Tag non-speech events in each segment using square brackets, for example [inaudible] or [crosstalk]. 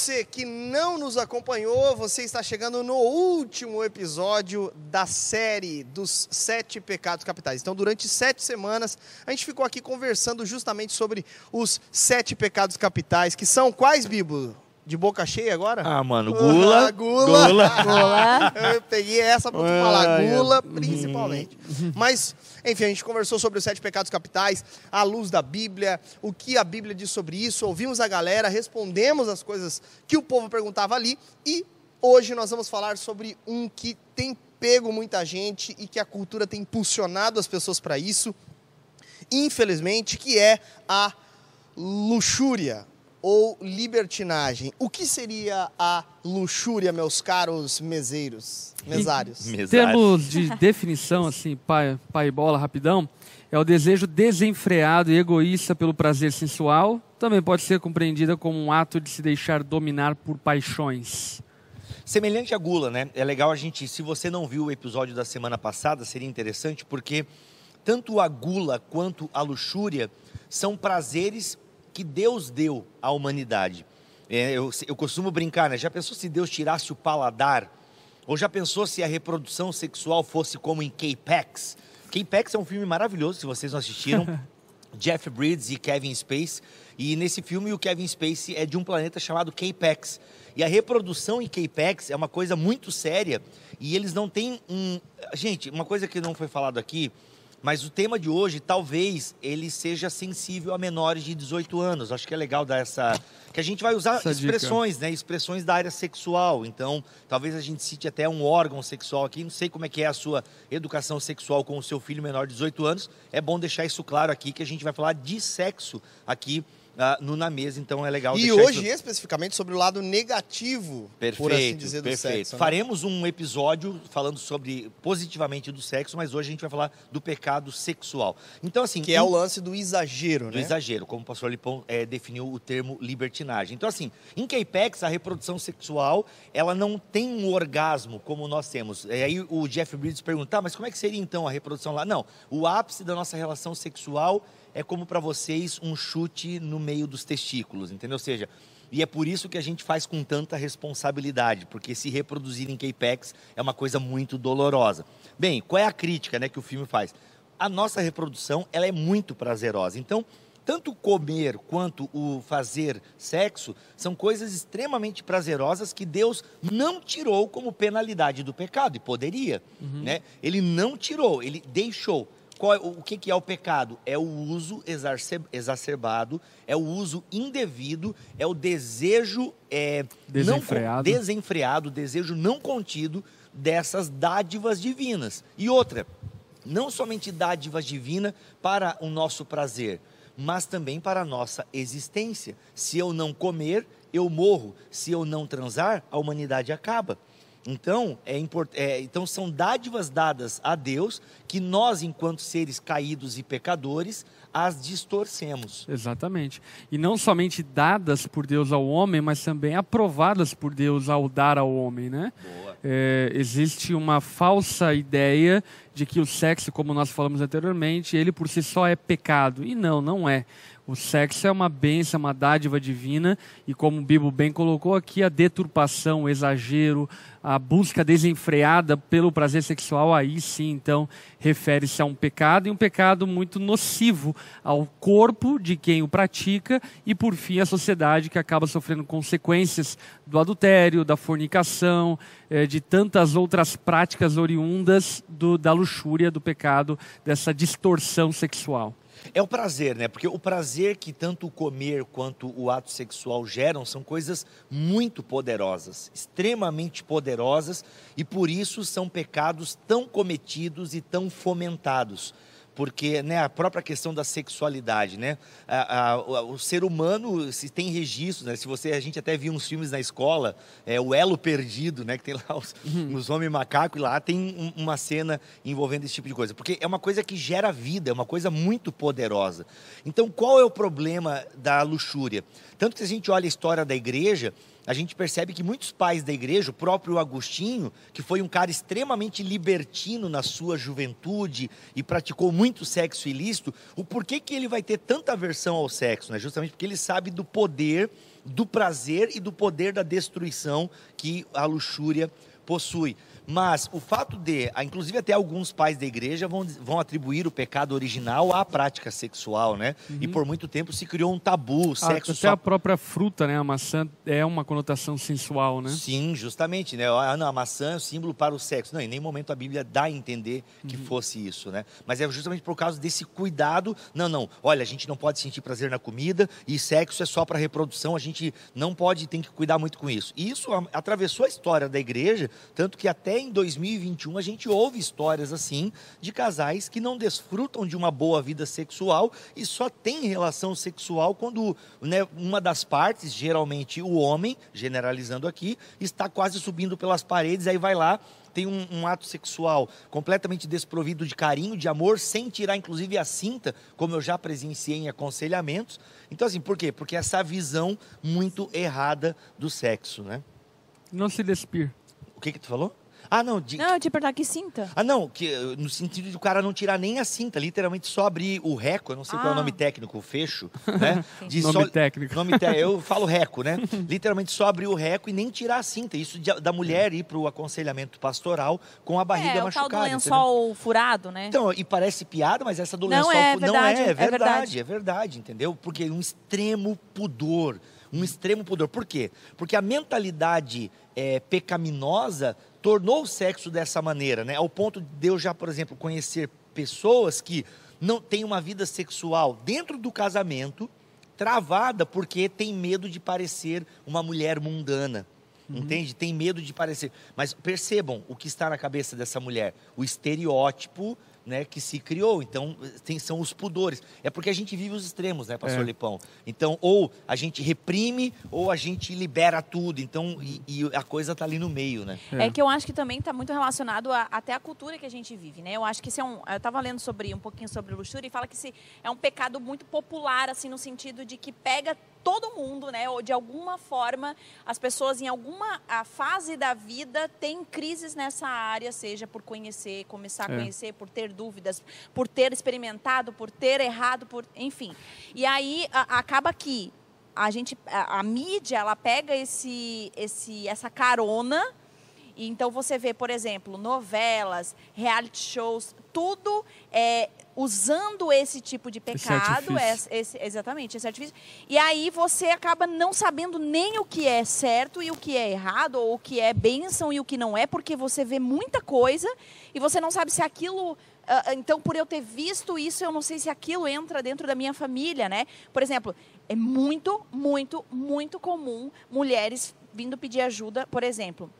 você que não nos acompanhou, você está chegando no último episódio da série dos Sete Pecados Capitais. Então, durante sete semanas, a gente ficou aqui conversando justamente sobre os sete pecados capitais, que são quais, Bibo? De boca cheia agora? Ah, mano, gula. Ah, gula. Gula. [laughs] Eu peguei essa para tu falar, gula principalmente. Mas, enfim, a gente conversou sobre os sete pecados capitais, à luz da Bíblia, o que a Bíblia diz sobre isso, ouvimos a galera, respondemos as coisas que o povo perguntava ali e hoje nós vamos falar sobre um que tem pego muita gente e que a cultura tem impulsionado as pessoas para isso, infelizmente, que é a luxúria ou libertinagem. O que seria a luxúria, meus caros meseiros, mesários? Mesário. Em termos de [laughs] definição, assim, pai, pai bola, rapidão, é o desejo desenfreado e egoísta pelo prazer sensual. Também pode ser compreendida como um ato de se deixar dominar por paixões. Semelhante à gula, né? É legal a gente, se você não viu o episódio da semana passada, seria interessante porque tanto a gula quanto a luxúria são prazeres que Deus deu à humanidade. É, eu, eu costumo brincar, né? Já pensou se Deus tirasse o paladar? Ou já pensou se a reprodução sexual fosse como em K-Pax? K-Pax é um filme maravilhoso, se vocês não assistiram. [laughs] Jeff Bridges e Kevin Spacey. E nesse filme o Kevin Spacey é de um planeta chamado K-Pax. E a reprodução em K-Pax é uma coisa muito séria. E eles não têm um... Gente, uma coisa que não foi falado aqui... Mas o tema de hoje, talvez ele seja sensível a menores de 18 anos. Acho que é legal dar essa. Que a gente vai usar Essa dica. expressões, né? Expressões da área sexual. Então, talvez a gente cite até um órgão sexual aqui. Não sei como é que é a sua educação sexual com o seu filho menor de 18 anos. É bom deixar isso claro aqui, que a gente vai falar de sexo aqui ah, no Na Mesa. Então é legal E hoje, isso... especificamente, sobre o lado negativo, Perfeito, por assim dizer, do perfeito. sexo. né? Faremos um episódio falando sobre positivamente do sexo, mas hoje a gente vai falar do pecado sexual. Então, assim. Que é o lance do exagero, do né? exagero, como o pastor Lipão eh, definiu o termo libertinagem. Então, assim, em K-Pax, a reprodução sexual, ela não tem um orgasmo como nós temos. E aí o Jeff Bridges pergunta, "Tá, mas como é que seria então a reprodução lá? Não, o ápice da nossa relação sexual é como para vocês um chute no meio dos testículos, entendeu? Ou seja, e é por isso que a gente faz com tanta responsabilidade, porque se reproduzir em K-Pax é uma coisa muito dolorosa. Bem, qual é a crítica né, que o filme faz? A nossa reprodução ela é muito prazerosa. Então, tanto comer quanto o fazer sexo são coisas extremamente prazerosas que Deus não tirou como penalidade do pecado, e poderia. Né? Ele não tirou, ele deixou. Qual é- o que, que é o pecado? É o uso exacerbado, é o uso indevido, é o desejo é, Desenfreado. Não, desenfreado, desejo não contido dessas dádivas divinas. E outra, não somente dádivas divinas para o nosso prazer, mas também para a nossa existência. Se eu não comer, eu morro. Se eu não transar, a humanidade acaba. Então, é import... é, então são dádivas dadas a Deus que nós, enquanto seres caídos e pecadores, as distorcemos. Exatamente. E não somente dadas por Deus ao homem, mas também aprovadas por Deus ao dar ao homem, né? Boa. É, existe uma falsa ideia de que o sexo, como nós falamos anteriormente, ele por si só é pecado. E não, não é. O sexo é uma bênção, uma dádiva divina, e como o Bibo bem colocou aqui, a deturpação, o exagero, a busca desenfreada pelo prazer sexual, aí sim, então, refere-se a um pecado, e um pecado muito nocivo ao corpo de quem o pratica, e por fim, a sociedade que acaba sofrendo consequências do adultério, da fornicação, eh, de tantas outras práticas oriundas do, da luxúria, do pecado, dessa distorção sexual. É o prazer, né? Porque o prazer que tanto o comer quanto o ato sexual geram são coisas muito poderosas, extremamente poderosas, e por isso são pecados tão cometidos e tão fomentados. Porque né, a própria questão da sexualidade, né? A- a- o, ser humano se tem registros, né? Se você a gente até viu uns filmes na escola, é, o Elo Perdido, né? Que tem lá os, os homens macacos e lá tem um- uma cena envolvendo esse tipo de coisa. Porque é uma coisa que gera vida, é uma coisa muito poderosa. Então, qual é o problema da luxúria? Tanto que se a gente olha a história da igreja, a gente percebe que muitos pais da igreja, o próprio Agostinho, que foi um cara extremamente libertino na sua juventude e praticou muito sexo ilícito, o porquê que ele vai ter tanta aversão ao sexo, né? Justamente porque ele sabe do poder, do prazer e do poder da destruição que a luxúria possui. Mas o fato de, inclusive até alguns pais da igreja vão, vão atribuir o pecado original à prática sexual, né? Uhum. E por muito tempo se criou um tabu, sexo Até só... a própria fruta, né? A maçã é uma conotação sensual, né? Sim, justamente, né? Ah, não, a maçã é um símbolo para o sexo. Não, em nenhum momento a Bíblia dá a entender que uhum. fosse isso, né? Mas é justamente por causa desse cuidado. Não, não, olha, a gente não pode sentir prazer na comida e sexo é só para reprodução, a gente não pode, tem que cuidar muito com isso. E isso atravessou a história da igreja, tanto que até em 2021 a gente ouve histórias assim de casais que não desfrutam de uma boa vida sexual e só tem relação sexual quando né, uma das partes, geralmente o homem, generalizando aqui, está quase subindo pelas paredes, aí vai lá tem um, um, ato sexual completamente desprovido de carinho, de amor, sem tirar inclusive a cinta, como eu já presenciei em aconselhamentos. Então, assim, por quê? Porque essa visão muito errada do sexo, né? Não se despir. O que que tu falou? Ah, não. De... Não, eu te perguntar que cinta. Ah, não, que, no sentido de o cara não tirar nem a cinta, literalmente só abrir o reco, eu não sei ah. qual é o nome ah. técnico, o fecho, né? [laughs] De nome só... técnico. Nome te... Eu falo reco, né? literalmente só abrir o reco e nem tirar a cinta. Isso de, da mulher ir para o aconselhamento pastoral com a barriga é, machucada. É, o tal do lençol entendeu? furado, né? Então, e parece piada, mas essa do lençol... Não é, verdade, não é, é verdade, é verdade, é verdade, entendeu? Porque um extremo pudor um extremo pudor. Por quê? Porque a mentalidade é, pecaminosa tornou o sexo dessa maneira, né? Ao ponto de Deus já, por exemplo, conhecer pessoas que não têm uma vida sexual dentro do casamento travada porque tem medo de parecer uma mulher mundana. Uhum. Entende? Tem medo de parecer. Mas percebam o que está na cabeça dessa mulher: o estereótipo né, que se criou. Então, tem, são os pudores. É porque a gente vive os extremos, né, pastor é. Lipão? Então, ou a gente reprime, ou a gente libera tudo. Então, e, e a coisa está ali no meio, né? É. é. que eu acho que também está muito relacionado a, até a cultura que a gente vive, né? Eu acho que isso é um... Eu estava lendo sobre, um pouquinho sobre luxúria e fala que esse é um pecado muito popular, assim, no sentido de que pega todo mundo, né? Ou de alguma forma, as pessoas em alguma fase da vida têm crises nessa área, seja por conhecer, começar a é. conhecer, por ter dúvidas, por ter experimentado, por ter errado, por enfim. E aí a, acaba que a gente, a, a, mídia, ela pega esse, esse, essa carona. E então você vê, por exemplo, novelas, reality shows, tudo é, usando esse tipo de pecado, esse esse, exatamente, esse artifício. E aí você acaba não sabendo nem o que é certo e o que é errado, ou o que é bênção e o que não é, porque você vê muita coisa e você não sabe se aquilo. Uh, então, por eu ter visto isso, eu não sei se aquilo entra dentro da minha família, né? Por exemplo, é muito, muito, muito comum mulheres vindo pedir ajuda, por exemplo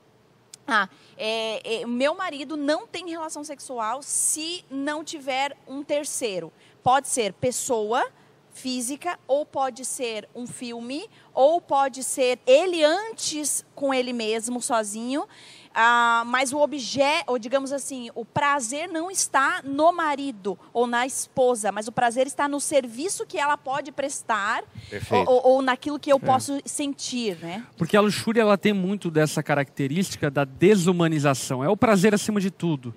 ah, é, é, meu marido não tem relação sexual se não tiver um terceiro. Pode ser pessoa física, ou pode ser um filme, ou pode ser ele antes com ele mesmo, sozinho. Ah, mas o objeto, ou digamos assim, o prazer não está no marido ou na esposa, mas o prazer está no serviço que ela pode prestar ou, ou, naquilo que eu é. posso sentir, né? Porque a luxúria ela tem muito dessa característica da desumanização. É o prazer acima de tudo.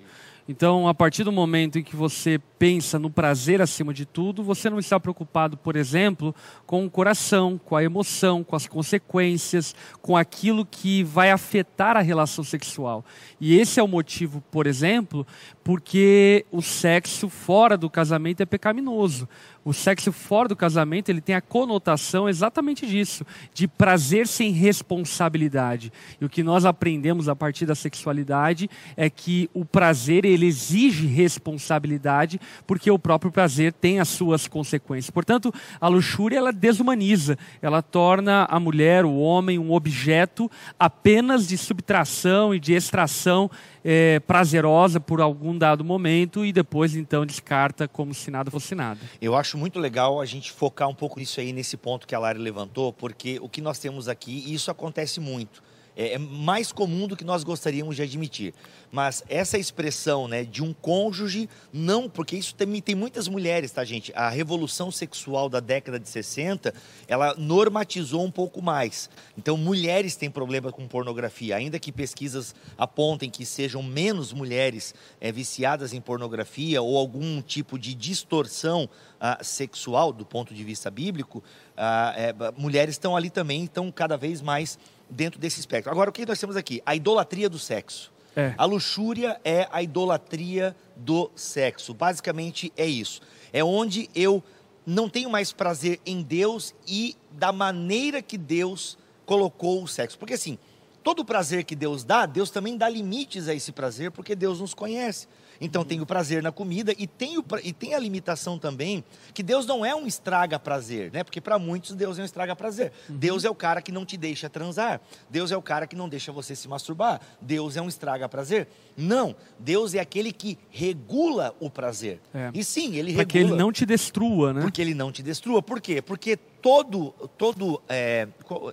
Então, a partir do momento em que você pensa no prazer acima de tudo, você não está preocupado, por exemplo, com o coração, com a emoção, com as consequências, com aquilo que vai afetar a relação sexual. E esse é o motivo, por exemplo, porque o sexo fora do casamento é pecaminoso. O sexo fora do casamento ele tem a conotação exatamente disso, de prazer sem responsabilidade. E o que nós aprendemos a partir da sexualidade é que o prazer ele exige responsabilidade, porque o próprio prazer tem as suas consequências. Portanto, a luxúria ela desumaniza, ela torna a mulher, o homem, um objeto apenas de subtração e de extração é, prazerosa por algum dado momento e depois então descarta como se nada fosse nada. Eu acho muito legal a gente focar um pouco nisso aí, nesse ponto que a Lara levantou, porque o que nós temos aqui, e isso acontece muito, é, é mais comum do que nós gostaríamos de admitir. Mas essa expressão né, de um cônjuge, não, porque isso também tem muitas mulheres, tá, gente? A revolução sexual da década de 60, ela normatizou um pouco mais. Então, mulheres têm problema com pornografia, ainda que pesquisas apontem que sejam menos mulheres é, viciadas em pornografia ou algum tipo de distorção ah, sexual do ponto de vista bíblico, ah, é, mulheres estão ali também, estão cada vez mais dentro desse espectro. Agora, o que nós temos aqui? A idolatria do sexo. É. A luxúria é a idolatria do sexo. Basicamente é isso. É onde eu não tenho mais prazer em Deus e da maneira que Deus colocou o sexo. Porque assim, todo prazer que Deus dá, Deus também dá limites a esse prazer, porque Deus nos conhece. Então tem o prazer na comida e tem, o, e tem a limitação também que Deus não é um estraga prazer, né? Porque para muitos Deus é um estraga prazer. Uhum. Deus é o cara que não te deixa transar. Deus é o cara que não deixa você se masturbar. Deus é um estraga prazer. Não, Deus é aquele que regula o prazer. É. E sim, ele Para regula. que ele não te destrua, né? Porque ele não te destrua. Por quê? Porque todo, todo é,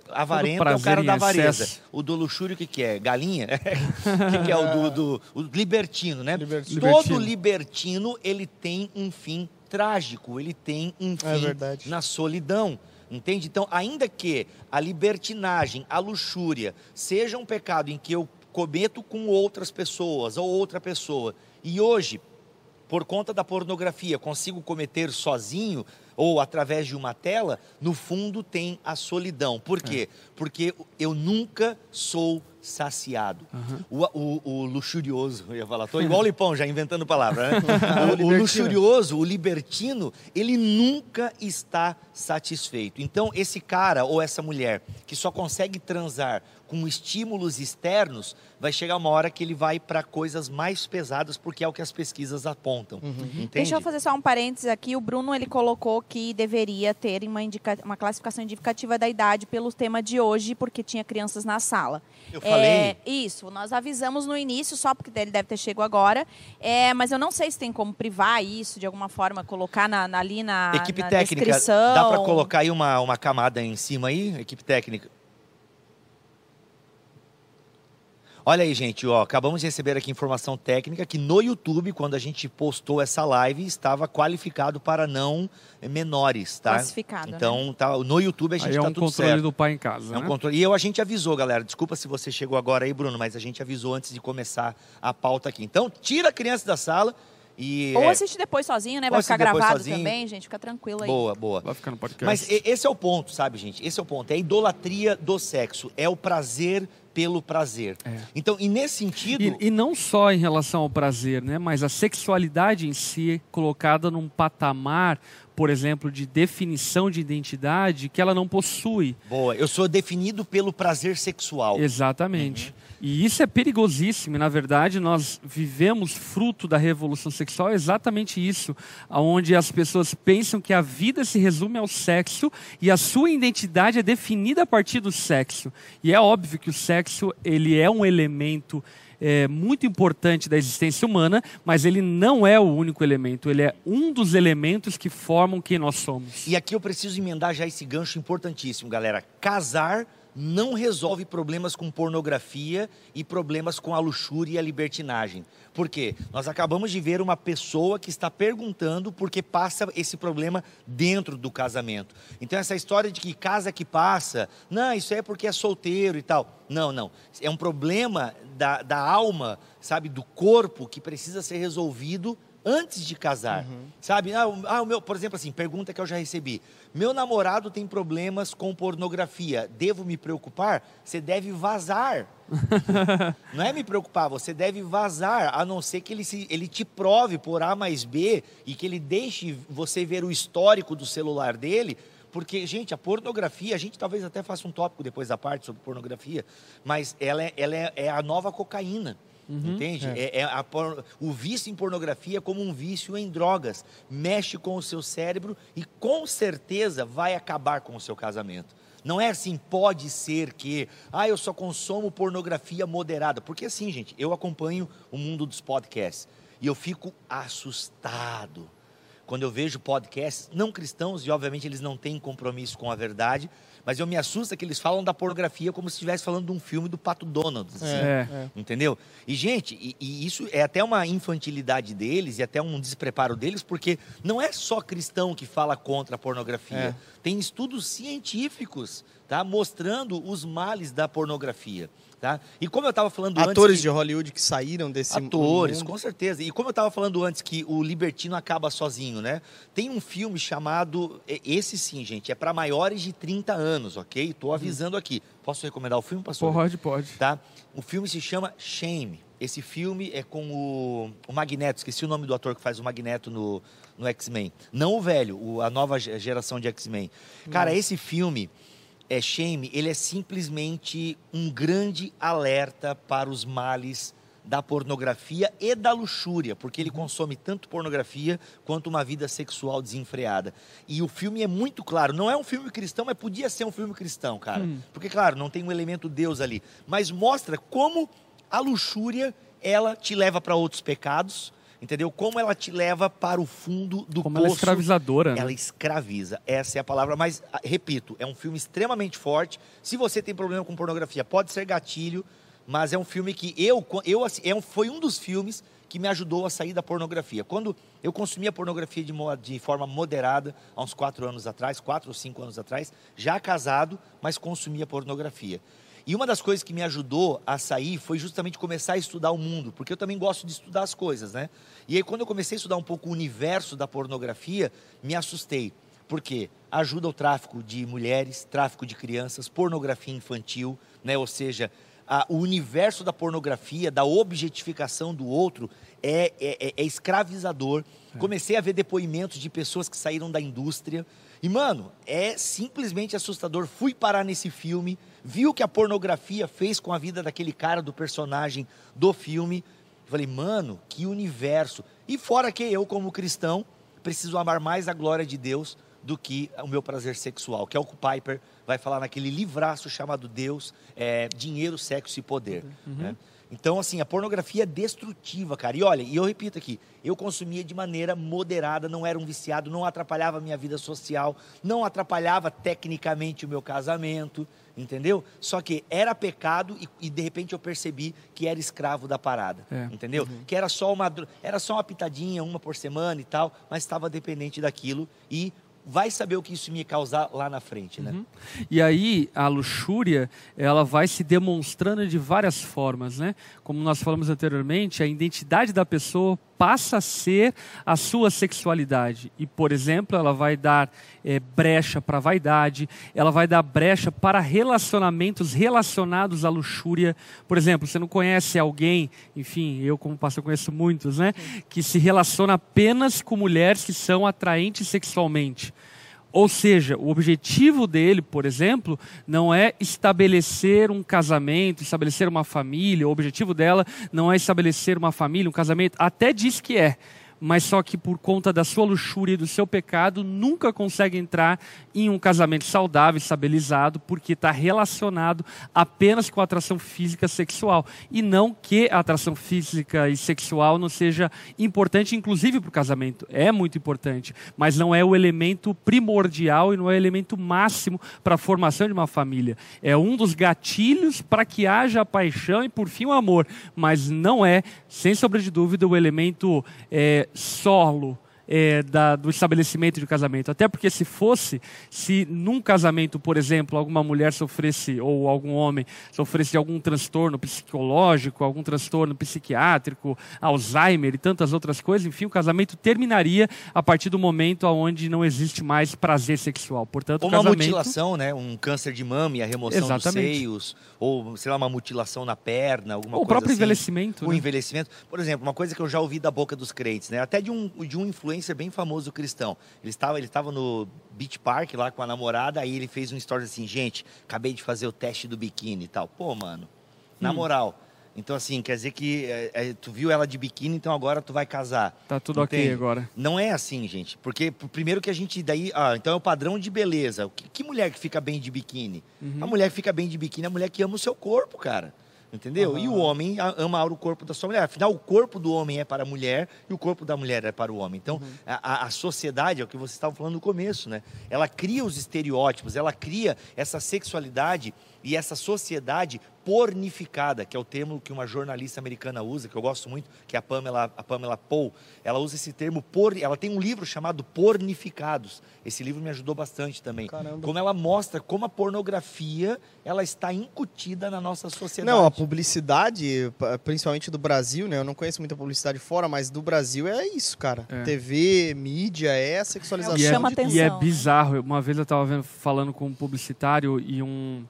avarento é o cara da avareza. O do luxúrio, o que, que é? Galinha? [laughs] O que, que, é o do, do o libertino, né? Libertino. Todo libertino, ele tem um fim trágico, ele tem um é fim é na solidão. Entende? Então, ainda que a libertinagem, a luxúria, seja um pecado em que eu cometo com outras pessoas ou outra pessoa, e hoje, por conta da pornografia, consigo cometer sozinho, ou através de uma tela, no fundo tem a solidão. Por quê? É. Porque eu nunca sou saciado. Uhum. O, o, o, luxurioso, eu ia falar, estou igual o [laughs] Lipão, já inventando palavra, né? [laughs] o, o luxurioso, o libertino, ele nunca está satisfeito. Então, esse cara ou essa mulher que só consegue transar com estímulos externos, vai chegar uma hora que ele vai para coisas mais pesadas, porque é o que as pesquisas apontam. Uhum. Deixa eu fazer só um parênteses aqui. O Bruno ele colocou que deveria ter uma, indica... uma classificação indicativa da idade pelo tema de hoje, porque tinha crianças na sala. Eu falei? É, isso, nós avisamos no início, só porque ele deve ter chegado agora. É, mas eu não sei se tem como privar isso de alguma forma, colocar na, na ali na, Equipe na técnica, descrição. dá para colocar aí uma, uma camada em cima aí, equipe técnica? Olha aí, gente, ó, acabamos de receber aqui informação técnica que no YouTube, quando a gente postou essa live, estava qualificado para não menores, tá? Classificado, né? Então, né? tá, no YouTube a gente aí é tá um tudo controle certo. do pai em casa, É um né? controle. E eu, a gente avisou, galera, desculpa se você chegou agora aí, Bruno, mas a gente avisou antes de começar a pauta aqui. Então, tira a criança da sala e... Ou é, assiste depois sozinho, né? Vai ficar gravado sozinho. também, gente, fica tranquilo aí. Boa, boa. Vai ficar no podcast. Mas esse é o ponto, sabe, gente? Esse é o ponto. É a idolatria do sexo. É o prazer pelo prazer. É. Então, e nesse sentido. E, e, não só em relação ao prazer, né? Mas a sexualidade em si colocada num patamar, por exemplo, de definição de identidade que ela não possui. Boa, eu sou definido pelo prazer sexual. Exatamente. Uhum. E isso é perigosíssimo. Na verdade, nós vivemos fruto da revolução sexual é exatamente isso, onde as pessoas pensam que a vida se resume ao sexo e a sua identidade é definida a partir do sexo. E é óbvio que o sexo ele é um elemento é, muito importante da existência humana, mas ele não é o único elemento, ele é um dos elementos que formam quem nós somos. E aqui eu preciso emendar já esse gancho importantíssimo, galera. Casar não resolve problemas com pornografia e problemas com a luxúria e a libertinagem. Por quê? Nós acabamos de ver uma pessoa que está perguntando por que passa esse problema dentro do casamento. Então, essa história de que casa que passa, não, isso é porque é solteiro e tal. Não, não. É um problema da, da alma, sabe, do corpo que precisa ser resolvido antes de casar, uhum. sabe? Ah, o, ah, o meu, por exemplo, assim, pergunta que eu já recebi. Meu namorado tem problemas com pornografia. Devo me preocupar? Você deve vazar. [laughs] não é me preocupar, você deve vazar, a não ser que ele, se, ele te prove por A mais B e que ele deixe você ver o histórico do celular dele. Porque, gente, a pornografia, a gente talvez até faça um tópico depois da parte sobre pornografia, mas ela é, ela é, é a nova cocaína. Uhum, entende? É. É, é a, o vício em pornografia é como um vício em drogas. Mexe com o seu cérebro e com certeza vai acabar com o seu casamento. Não é assim, pode ser que, ah, eu só consumo pornografia moderada. Porque assim, gente, eu acompanho o mundo dos podcasts e eu fico assustado quando eu vejo podcasts não cristãos, e obviamente eles não têm compromisso com a verdade, mas eu me assusta que eles falam da pornografia como se estivesse falando de um filme do Pato Donald. assim. É. é. Entendeu? E, gente, e, e isso é até uma infantilidade deles e até um despreparo deles, porque não é só cristão que fala contra a pornografia. É. Tem estudos científicos, tá? Mostrando os males da pornografia, tá? E como eu estava falando antes... Atores de Hollywood que saíram desse Atores, mundo. com certeza. E como eu estava falando antes que o libertino acaba sozinho, né? Tem um filme chamado, esse sim, gente, é para maiores de 30 anos, ok? Tô avisando aqui. Posso recomendar o filme, pastor? Pode, pode. Tá? O filme se chama Shame. Esse filme é com o, o Magneto, esqueci o nome do ator que faz o Magneto no, no X-Men. Não o velho, o- a nova ge- geração de X-Men. Cara, esse filme, é Shame, ele é simplesmente um grande alerta para os males da pornografia e da luxúria, porque ele consome tanto pornografia quanto uma vida sexual desenfreada. E o filme é muito claro, não é um filme cristão, mas podia ser um filme cristão, cara. Porque, claro, não tem um elemento Deus ali, mas mostra como a luxúria, ela te leva para outros pecados, entendeu? Como ela te leva para o fundo do Como ela é poço escravizadora, né? ela escraviza. Essa é a palavra, mas ah, repito, é um filme extremamente forte. Se você tem problema com pornografia, pode ser gatilho, mas é um filme que eu, eu assim, é um, foi um dos filmes que me ajudou a sair da pornografia. Quando eu consumia pornografia de, de forma moderada, há uns quatro anos atrás, quatro ou cinco anos atrás, já casado, mas consumia pornografia. E uma das coisas que me ajudou a sair foi justamente começar a estudar o mundo, porque eu também gosto de estudar as coisas, né? E aí, quando eu comecei a estudar um pouco o universo da pornografia, me assustei. Por quê? Ajuda o tráfico de mulheres, tráfico de crianças, pornografia infantil, né? Ou seja, a- o universo da pornografia, da objetificação do outro, é, é- é- é escravizador. Comecei a ver depoimentos de pessoas que saíram da indústria. E, mano, é simplesmente assustador. Fui parar nesse filme, vi o que a pornografia fez com a vida daquele cara, do personagem do filme. Falei, mano, que universo. E fora que eu, como cristão, preciso amar mais a glória de Deus do que o meu prazer sexual, que é o que o Piper vai falar naquele livraço chamado Deus, é, Dinheiro, Sexo e Poder. né? Então, assim, a pornografia é destrutiva, cara. E olha, e eu repito aqui, eu consumia de maneira moderada, não era um viciado, não atrapalhava a minha vida social, não atrapalhava tecnicamente o meu casamento, entendeu? Só que era pecado e, e, de repente eu percebi que era escravo da parada, É. entendeu? Que era só uma era só uma pitadinha, uma por semana e tal, mas estava dependente daquilo e vai saber o que isso me causar lá na frente, né? E aí a luxúria, ela vai se demonstrando de várias formas, né? Como nós falamos anteriormente, a identidade da pessoa passa a ser a sua sexualidade. E, por exemplo, ela vai dar eh, brecha para a vaidade, ela vai dar brecha para relacionamentos relacionados à luxúria. Por exemplo, você não conhece alguém, enfim, eu como pastor conheço muitos, né? Que se relaciona apenas com mulheres que são atraentes sexualmente. Ou seja, o objetivo dele, por exemplo, não é estabelecer um casamento, estabelecer uma família. O objetivo dela não é estabelecer uma família, um casamento. Até diz que é, mas só que por conta da sua luxúria e do seu pecado, nunca consegue entrar em um casamento saudável, estabilizado, porque está relacionado apenas com a atração física sexual. E não que a atração física e sexual não seja importante, inclusive para o casamento. É muito importante, mas não é o elemento primordial e não é o elemento máximo para a formação de uma família. É um dos gatilhos para que haja a paixão e, por fim, o amor, mas não é, sem sombra de dúvida, o elemento é, solo é, da- do estabelecimento de casamento. Até porque se fosse, se num casamento, por exemplo, alguma mulher sofresse, ou algum homem sofresse de algum transtorno psicológico, algum transtorno psiquiátrico, Alzheimer e tantas outras coisas, enfim, o casamento terminaria a partir do momento onde não existe mais prazer sexual. Portanto, Ou o uma casamento... mutilação, né? Um câncer de mama e a remoção Exatamente. dos seios, ou sei lá, uma mutilação na perna, alguma Ou o coisa próprio assim. envelhecimento, O né? envelhecimento. Por exemplo, uma coisa que eu já ouvi da boca dos crentes, né? Até de um, de um influencer bem famoso cristão. Ele estava, ele estava no Beach Park lá com a namorada, aí ele fez um story assim, gente, acabei de fazer o teste do biquíni e tal. Pô, mano, na Hum. moral. Então, assim, quer dizer que é, é, tu viu ela de biquíni, então agora tu vai casar. Tá tudo ok Entende? agora. Não é assim, gente. Porque primeiro que a gente daí. Ah, então é o padrão de beleza. Que, que mulher que fica bem de biquíni? Uhum. A mulher que fica bem de biquíni é a mulher que ama o seu corpo, cara. Entendeu? Aham. E o homem ama o corpo da sua mulher. Afinal, o corpo do homem é para a mulher e o corpo da mulher é para o homem. Então, a, a- a sociedade, é o que você estava falando no começo, né? Ela cria os estereótipos, ela cria essa sexualidade e essa sociedade pornificada, que é o termo que uma jornalista americana usa, que eu gosto muito, que é a Pamela, a Pamela Paul. Ela usa esse termo por, ela tem um livro chamado Pornificados. Esse livro me ajudou bastante também. Caramba. Como ela mostra como a pornografia, ela está incutida na nossa sociedade. Não, a publicidade, principalmente do Brasil, né? Eu não conheço muita publicidade fora, mas do Brasil é isso, cara. É. TV, mídia, é a sexualização. chama de tudo. atenção. E é bizarro. Uma vez eu estava vendo, falando com um publicitário e um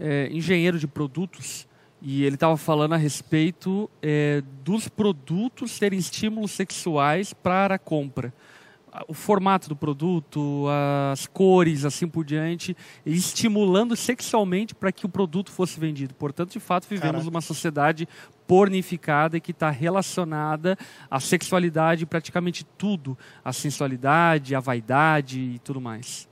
é, engenheiro de produtos. E ele estava falando a respeito é, dos produtos terem estímulos sexuais para a compra. O formato do produto, as cores, assim por diante, estimulando sexualmente para que o produto fosse vendido. Portanto, de fato, vivemos Caraca. uma sociedade pornificada e que está relacionada à sexualidade, praticamente tudo, a sensualidade, a vaidade e tudo mais.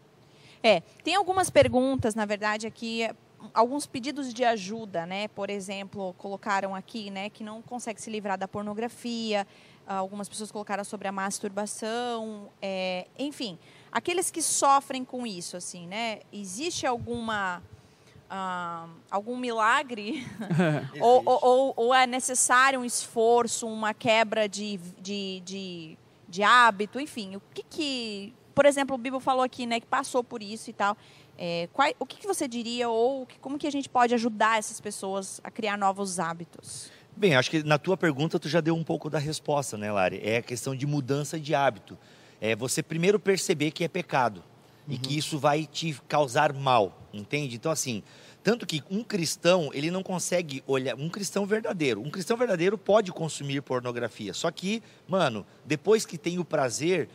É, tem algumas perguntas, na verdade, aqui, alguns pedidos de ajuda, né? Por exemplo, colocaram aqui, né, que não consegue se livrar da pornografia. ah, Algumas pessoas colocaram sobre a masturbação, é, enfim, aqueles que sofrem com isso, assim, né? Existe alguma ah, algum milagre [laughs] [laughs] ou, ou, ou- ou é necessário um esforço, uma quebra de, de, de, de hábito, enfim. O que que... Por exemplo, o Bibo falou aqui, né, que passou por isso e tal. É, quai- o que, que você diria ou que- como que a gente pode ajudar essas pessoas a criar novos hábitos? Bem, acho que na tua pergunta tu já deu um pouco da resposta, né, Lari? É a questão de mudança de hábito. É você primeiro perceber que é pecado e que isso vai te causar mal, entende? Então, assim, tanto que um cristão, ele não consegue olhar. Um cristão verdadeiro. Um cristão verdadeiro pode consumir pornografia. Só que, mano, depois que tem o prazer,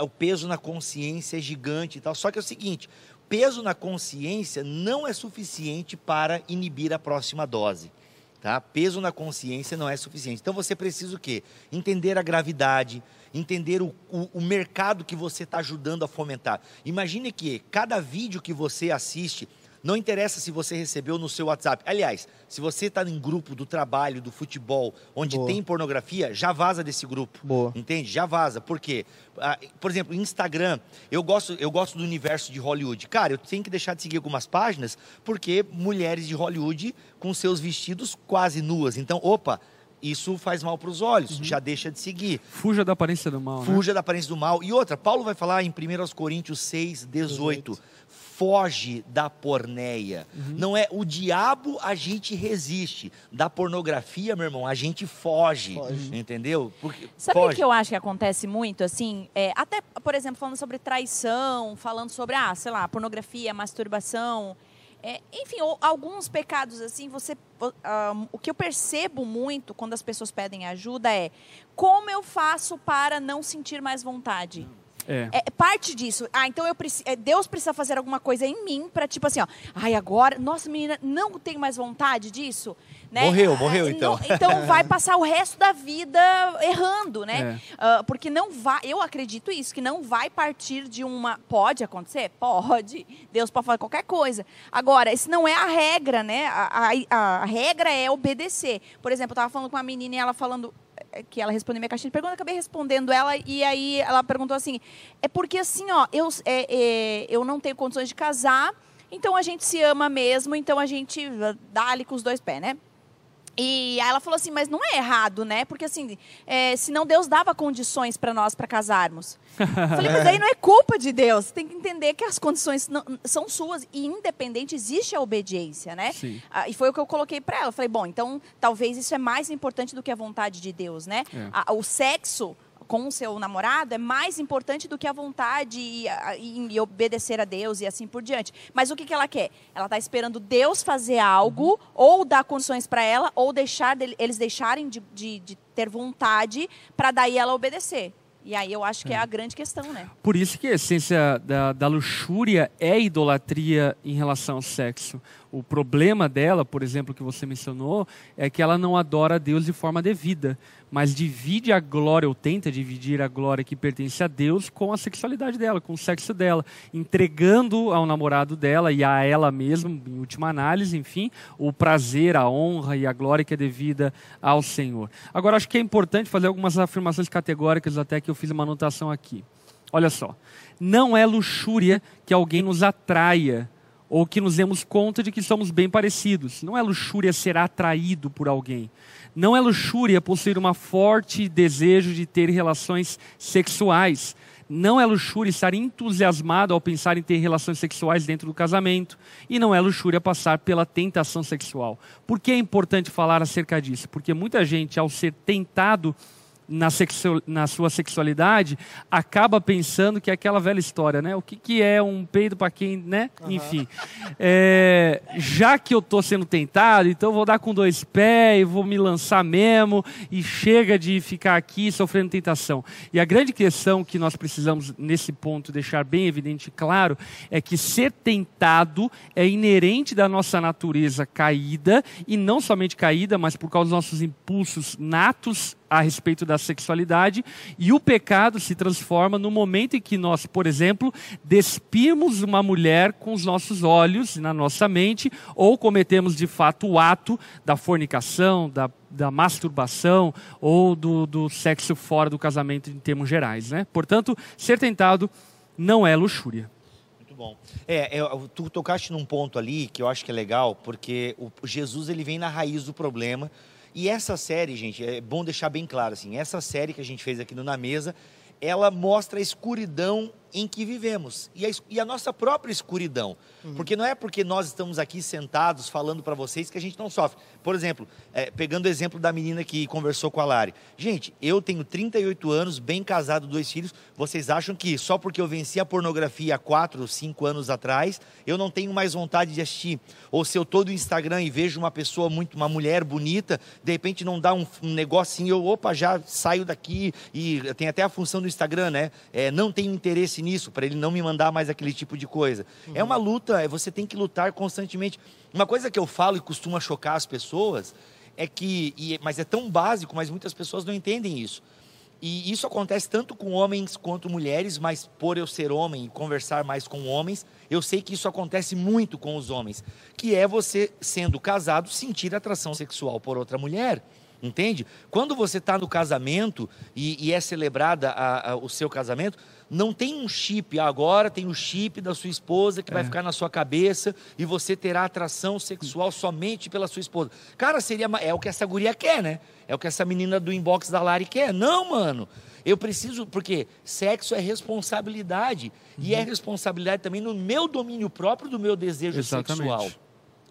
o peso na consciência é gigante e tal. Só que é o seguinte: peso na consciência não é suficiente para inibir a próxima dose. Tá? Peso na consciência não é suficiente. Então você precisa o quê? Entender a gravidade, entender o, o, o mercado que você está ajudando a fomentar. Imagine que cada vídeo que você assiste, não interessa se você recebeu no seu WhatsApp. Aliás, se você está em grupo do trabalho, do futebol, onde Boa. tem pornografia, já vaza desse grupo. Boa. Entende? Já vaza. Por quê? Ah, por exemplo, Instagram. Eu gosto, eu gosto do universo de Hollywood. Cara, eu tenho que deixar de seguir algumas páginas porque mulheres de Hollywood com seus vestidos quase nuas. Então, opa, isso faz mal para os olhos. Já deixa de seguir. Fuja da aparência do mal. né? Fuja da aparência do mal. E outra, Paulo vai falar em 1 Coríntios 6, 18. Foge da porneia. Não é o diabo a gente resiste. Da pornografia, meu irmão, a gente foge. Foge. Entendeu? Porque Sabe o que eu acho que acontece muito, assim? É, até, por exemplo, falando sobre traição, falando sobre, ah, sei lá, pornografia, masturbação. é, enfim, ou alguns pecados, assim, você. ah, o que eu percebo muito quando as pessoas pedem ajuda é como eu faço para não sentir mais vontade? É. É parte disso. Ah, então eu preci- é, Deus precisa fazer alguma coisa em mim para tipo assim, ó. Ai, agora, nossa menina, não tenho mais vontade disso, né? Morreu, morreu, Ah, então. não- então [laughs] vai passar o resto da vida errando, né? É. Ah, porque não vai, eu acredito isso, que não vai partir de uma. Pode acontecer? Pode. Deus pode fazer qualquer coisa. Agora, isso não é a regra, né? A, a- a regra é obedecer. Por exemplo, eu tava falando com uma menina e ela falando que ela respondeu minha caixinha de perguntas, eu acabei respondendo ela e aí ela perguntou assim: é porque assim, ó, eu, é, é, eu não tenho condições de casar, então a gente se ama mesmo, então a gente ah, dá ali com os dois pés, né? E aí ela falou assim, mas não é errado, né? Porque assim, é, senão Deus dava condições para nós para casarmos. Eu falei, mas daí não é culpa de Deus. Tem que entender que as condições não- são suas e independente existe a obediência, né? Sim. Ah, e foi o que eu coloquei para ela. Eu falei, bom, então talvez isso é mais importante do que a vontade de Deus, né? É. A- o sexo com o seu namorado é mais importante do que a vontade e, a- e- e obedecer a Deus e assim por diante. Mas o que, que ela quer? Ela está esperando Deus fazer algo, ou dar condições para ela, ou deixar dele- eles deixarem de, de- de ter vontade para daí ela obedecer. E aí eu acho que é a grande questão, né? Por isso que a essência da, da luxúria é idolatria em relação ao sexo. O problema dela, por exemplo, que você mencionou, é que ela não adora a Deus de forma devida. Mas divide a glória, ou tenta dividir a glória que pertence a Deus com a sexualidade dela, com o sexo dela, entregando ao namorado dela e a ela mesma, em última análise, enfim, o prazer, a honra e a glória que é devida ao Senhor. Agora, acho que é importante fazer algumas afirmações categóricas, até que eu fiz uma anotação aqui. Olha só, não é luxúria que alguém nos atraia ou que nos demos conta de que somos bem parecidos. Não é luxúria ser atraído por alguém. Não é luxúria possuir um forte desejo de ter relações sexuais. Não é luxúria estar entusiasmado ao pensar em ter relações sexuais dentro do casamento. E não é luxúria passar pela tentação sexual. Por que é importante falar acerca disso? Porque muita gente, ao ser tentado na, sexu na sua sexualidade, acaba pensando que é aquela velha história, né? O que, que é um peido para quem, né? Uhum. Enfim. É, já que eu estou sendo tentado, então eu vou dar com dois pés e vou me lançar mesmo e chega de ficar aqui sofrendo tentação. E a grande questão que nós precisamos, nesse ponto, deixar bem evidente e claro, é que ser tentado é inerente da nossa natureza caída, e não somente caída, mas por causa dos nossos impulsos natos a respeito da sexualidade e o pecado se transforma no momento em que nós, por exemplo, despimos uma mulher com os nossos olhos na nossa mente ou cometemos de fato o ato da fornicação, da da masturbação ou do, do sexo fora do casamento em termos gerais. Né? Portanto, ser tentado não é luxúria. Muito bom. É, é, tu tocaste num ponto ali que eu acho que é legal, porque o Jesus ele vem na raiz do problema e essa série, gente, é bom deixar bem claro assim, essa série que a gente fez aqui no Na Mesa, ela mostra a escuridão em que vivemos e a, e a nossa própria escuridão. Uhum. Porque não é porque nós estamos aqui sentados falando para vocês que a gente não sofre. Por exemplo, é, pegando o exemplo da menina que conversou com a Lari. Gente, eu tenho 38 anos, bem casado, dois filhos. Vocês acham que só porque eu venci a pornografia há 4, 5 anos atrás, eu não tenho mais vontade de assistir? Ou se eu estou no Instagram e vejo uma pessoa muito, uma mulher bonita, de repente não dá um, um negocinho, eu, opa, já saio daqui e tem até a função do Instagram, né? É, não tenho interesse nisso, para ele não me mandar mais aquele tipo de coisa. Uhum. É uma luta, é, você tem que lutar constantemente. Uma coisa que eu falo e costuma chocar as pessoas é que, e, mas é tão básico, mas muitas pessoas não entendem isso. E isso acontece tanto com homens quanto mulheres, mas por eu ser homem e conversar mais com homens, eu sei que isso acontece muito com os homens, que é você, sendo casado, sentir atração sexual por outra mulher. Entende? Quando você está no casamento e, e é celebrada a, a, o seu casamento, não tem um chip, agora tem o chip da sua esposa que é. vai ficar na sua cabeça e você terá atração sexual somente pela sua esposa. Cara, seria é o que essa guria quer, né? É o que essa menina do inbox da Lari quer. Não, mano. Eu preciso, porque sexo é responsabilidade. Uhum. E é responsabilidade também no meu domínio próprio do meu desejo Exatamente. sexual.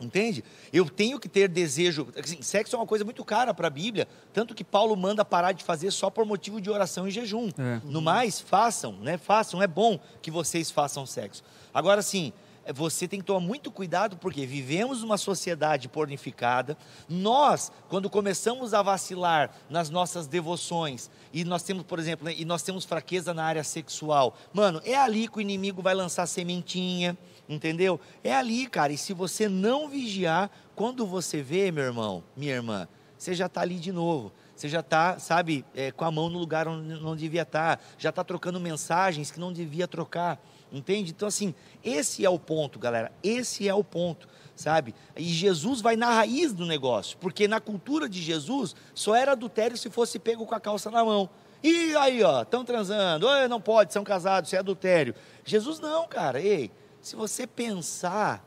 Entende? Eu tenho que ter desejo. Assim, sexo é uma coisa muito cara para a Bíblia, tanto que Paulo manda parar de fazer só por motivo de oração e jejum. É. No mais, façam, né? Façam. É bom que vocês façam sexo. Agora, sim, você tem que tomar muito cuidado porque vivemos uma sociedade pornificada. Nós, quando começamos a vacilar nas nossas devoções e nós temos, por exemplo, né, e nós temos fraqueza na área sexual, mano, é ali que o inimigo vai lançar sementinha Entendeu? É ali, cara. E se você não vigiar, quando você vê, meu irmão, minha irmã, você já está ali de novo. Você já está, sabe, é, com a mão no lugar onde não devia estar. Tá. Já está trocando mensagens que não devia trocar. Entende? Então, assim, esse é o ponto, galera. Esse é o ponto, sabe? E Jesus vai na raiz do negócio. Porque na cultura de Jesus, só era adultério se fosse pego com a calça na mão. E aí, ó, estão transando. Não pode, são casados, isso é adultério. Jesus não, cara. Ei, se você pensar,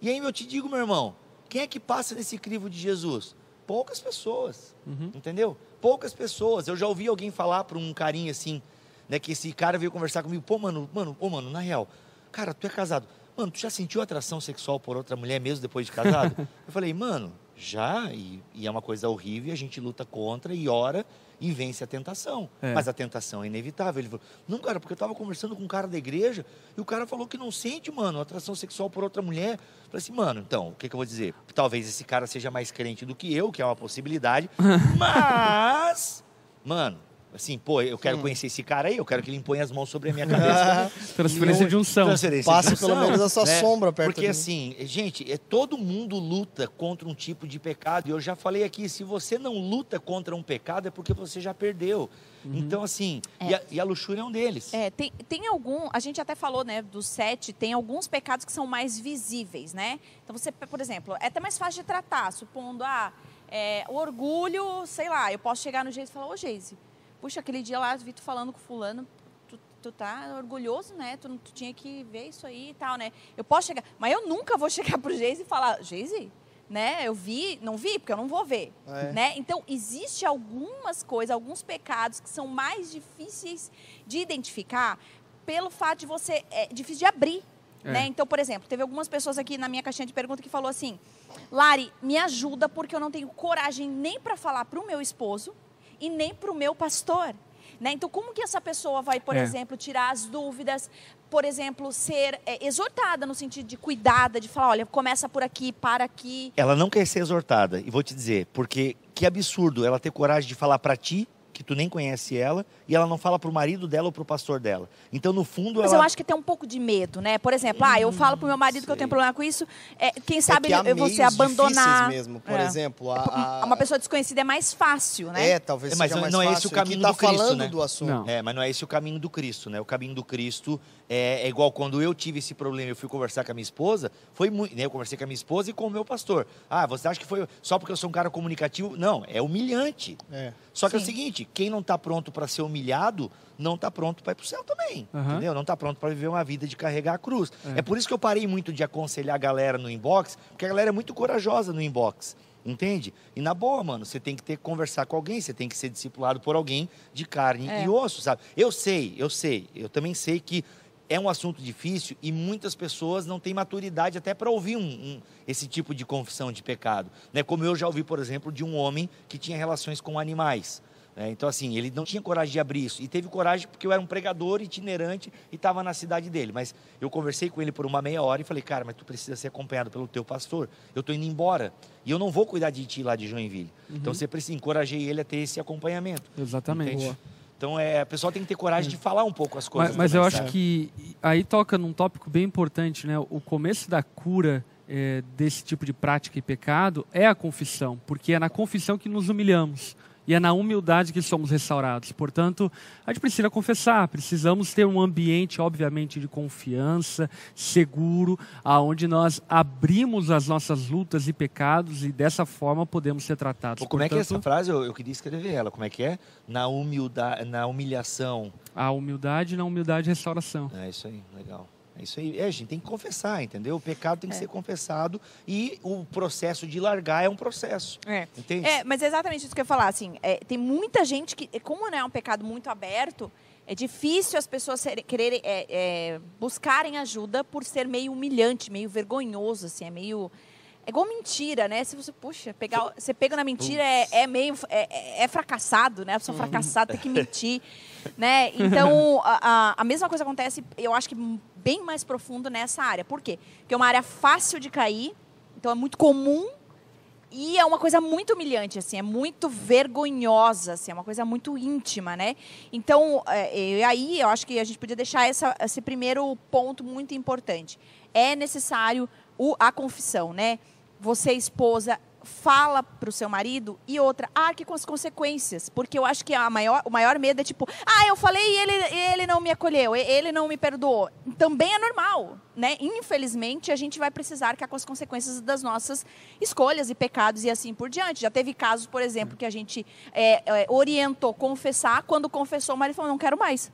e aí eu te digo, meu irmão, quem é que passa nesse crivo de Jesus? Poucas pessoas, uhum. entendeu? Poucas pessoas. Eu já ouvi alguém falar para um carinha assim, né, que esse cara veio conversar comigo, pô, mano, mano, pô, mano, na real, cara, tu é casado. Mano, tu já sentiu atração sexual por outra mulher mesmo depois de casado? [laughs] eu falei, mano, já, e, e, é uma coisa horrível, a gente luta contra e ora e vence a tentação. É. Mas a tentação é inevitável. Ele falou, não, cara, porque eu estava conversando com um cara da igreja e o cara falou que não sente, mano, atração sexual por outra mulher. Eu falei assim, mano, então, o que, que eu vou dizer? Talvez esse cara seja mais crente do que eu, que é uma possibilidade, [laughs] mas, mano, Assim, pô, eu Hum. quero conhecer esse cara aí, eu quero que ele imponha as mãos sobre a minha cabeça. [laughs] Transferência de unção. Transferência Passe de unção, pelo menos a sua sombra perto Porque de mim. assim, gente, é, todo mundo luta contra um tipo de pecado. E eu já falei aqui, se você não luta contra um pecado, é porque você já perdeu. Então, assim, e, a, e a luxúria é um deles. É, tem, tem algum, a gente até falou, né, dos sete, tem alguns pecados que são mais visíveis, né? Então você, por exemplo, é até mais fácil de tratar, supondo, ah, é, o orgulho, sei lá, eu posso chegar no Geise e falar, ô Geise, puxa, aquele dia lá, eu vi tu falando com fulano, tu, tu tá orgulhoso, né? Tu, tu tinha que ver isso aí e tal, né? Eu posso chegar, mas eu nunca vou [laughs] chegar pro Geise e falar, Geise, né? Eu vi, não vi, porque eu não vou ver, É. né? Então, existe algumas coisas, alguns pecados que são mais difíceis de identificar pelo fato de você, é difícil de abrir, É. né? Então, por exemplo, teve algumas pessoas aqui na minha caixinha de pergunta que falou assim, Lari, me ajuda porque eu não tenho coragem nem para falar para o meu esposo e nem para o meu pastor. Né? Então, como que essa pessoa vai, por É. exemplo, tirar as dúvidas, por exemplo, ser é, exortada no sentido de cuidada, de falar, olha, começa por aqui, para aqui. Ela não quer ser exortada. E vou te dizer, porque que absurdo ela ter coragem de falar pra ti, que tu nem conhece ela, e ela não fala pro marido dela ou pro pastor dela. Então, no fundo, Mas ela. eu acho que tem um pouco de medo, né? Por exemplo, ah, eu falo pro meu marido que eu tenho sei. problema com isso, é, quem sabe é que eu vou ser abandonar. mesmo. Por É. exemplo, a, a- Uma pessoa desconhecida é mais fácil, né? É, talvez É, mas seja mais não é esse fácil. o caminho que tá do Cristo, falando né? do assunto. Não. É, mas não é esse o caminho do Cristo, né? O caminho do Cristo é, é igual quando eu tive esse problema, eu fui conversar com a minha esposa, foi muito, né? Eu conversei com a minha esposa e com o meu pastor. Ah, você acha que foi só porque eu sou um cara comunicativo? Não, é humilhante. É. Só que é o Sim. seguinte, quem não está pronto para ser humilhado, não está pronto para ir para o céu também. Aham. Entendeu? Não está pronto para viver uma vida de carregar a cruz. É. É. por isso que eu parei muito de aconselhar a galera no inbox, porque a galera é muito corajosa no inbox. Entende? E na boa, mano, você tem que ter que conversar com alguém, você tem que ser discipulado por alguém de carne É. e osso, sabe? Eu sei, eu sei, eu também sei que é um assunto difícil e muitas pessoas não têm maturidade até para ouvir um- um- esse tipo de confissão de pecado. Né? Como eu já ouvi, por exemplo, de um homem que tinha relações com animais. né? Então, assim, ele não tinha coragem de abrir isso. E teve coragem porque eu era um pregador itinerante e estava na cidade dele. Mas eu conversei com ele por uma meia hora e falei, cara, mas tu precisa ser acompanhado pelo teu pastor. Eu estou indo embora. E eu não vou cuidar de ti lá de Joinville. Então, você precisa, encorajei ele a ter esse acompanhamento. Exatamente. Entende? Então, é, a pessoa tem que ter coragem de falar um pouco as coisas. Mas, mas eu acho que aí toca num tópico bem importante, né? O começo da cura é, desse tipo de prática e pecado é a confissão, porque é na confissão que nos humilhamos. E é na humildade que somos restaurados. Portanto, a gente precisa confessar, precisamos ter um ambiente, obviamente, de confiança, seguro, aonde nós abrimos as nossas lutas e pecados e dessa forma podemos ser tratados. Pô, como é que é essa Portanto, frase? Eu, eu queria escrever ela. Como é que é? Na, humilda, na humilhação. A humildade na humildade restauração. É isso aí, legal. É isso aí. É, a gente tem que confessar, entendeu? O pecado tem que É. ser confessado e o processo de largar é um processo. É. Entende? É, mas é exatamente isso que eu ia falar. Assim, é, tem muita gente que, como não é um pecado muito aberto, é difícil as pessoas serem- quererem é, é, buscarem ajuda por ser meio humilhante, meio vergonhoso, assim, é meio é igual mentira, né? Se você puxa, pegar, você pega na mentira é, é meio é, é- é fracassado, né? A pessoa fracassada tem que [laughs] mentir, né? Então a, a- a mesma coisa acontece, eu acho que bem mais profundo nessa área. Por quê? Porque é uma área fácil de cair, então é muito comum e é uma coisa muito humilhante, assim, é muito vergonhosa, assim, é uma coisa muito íntima, né? Então, é, e aí eu acho que a gente podia deixar essa- esse primeiro ponto muito importante. É necessário o- a confissão, né? Você, esposa, fala para o seu marido e outra, arque com as consequências. Porque eu acho que a maior, o maior medo é tipo, ah, eu falei e ele, ele não me acolheu, ele não me perdoou. Também é normal, né? Infelizmente, a gente vai precisar arcar com as consequências das nossas escolhas e pecados e assim por diante. Já teve casos, por exemplo, que a gente é, é, orientou confessar, quando confessou, o marido falou, não quero mais.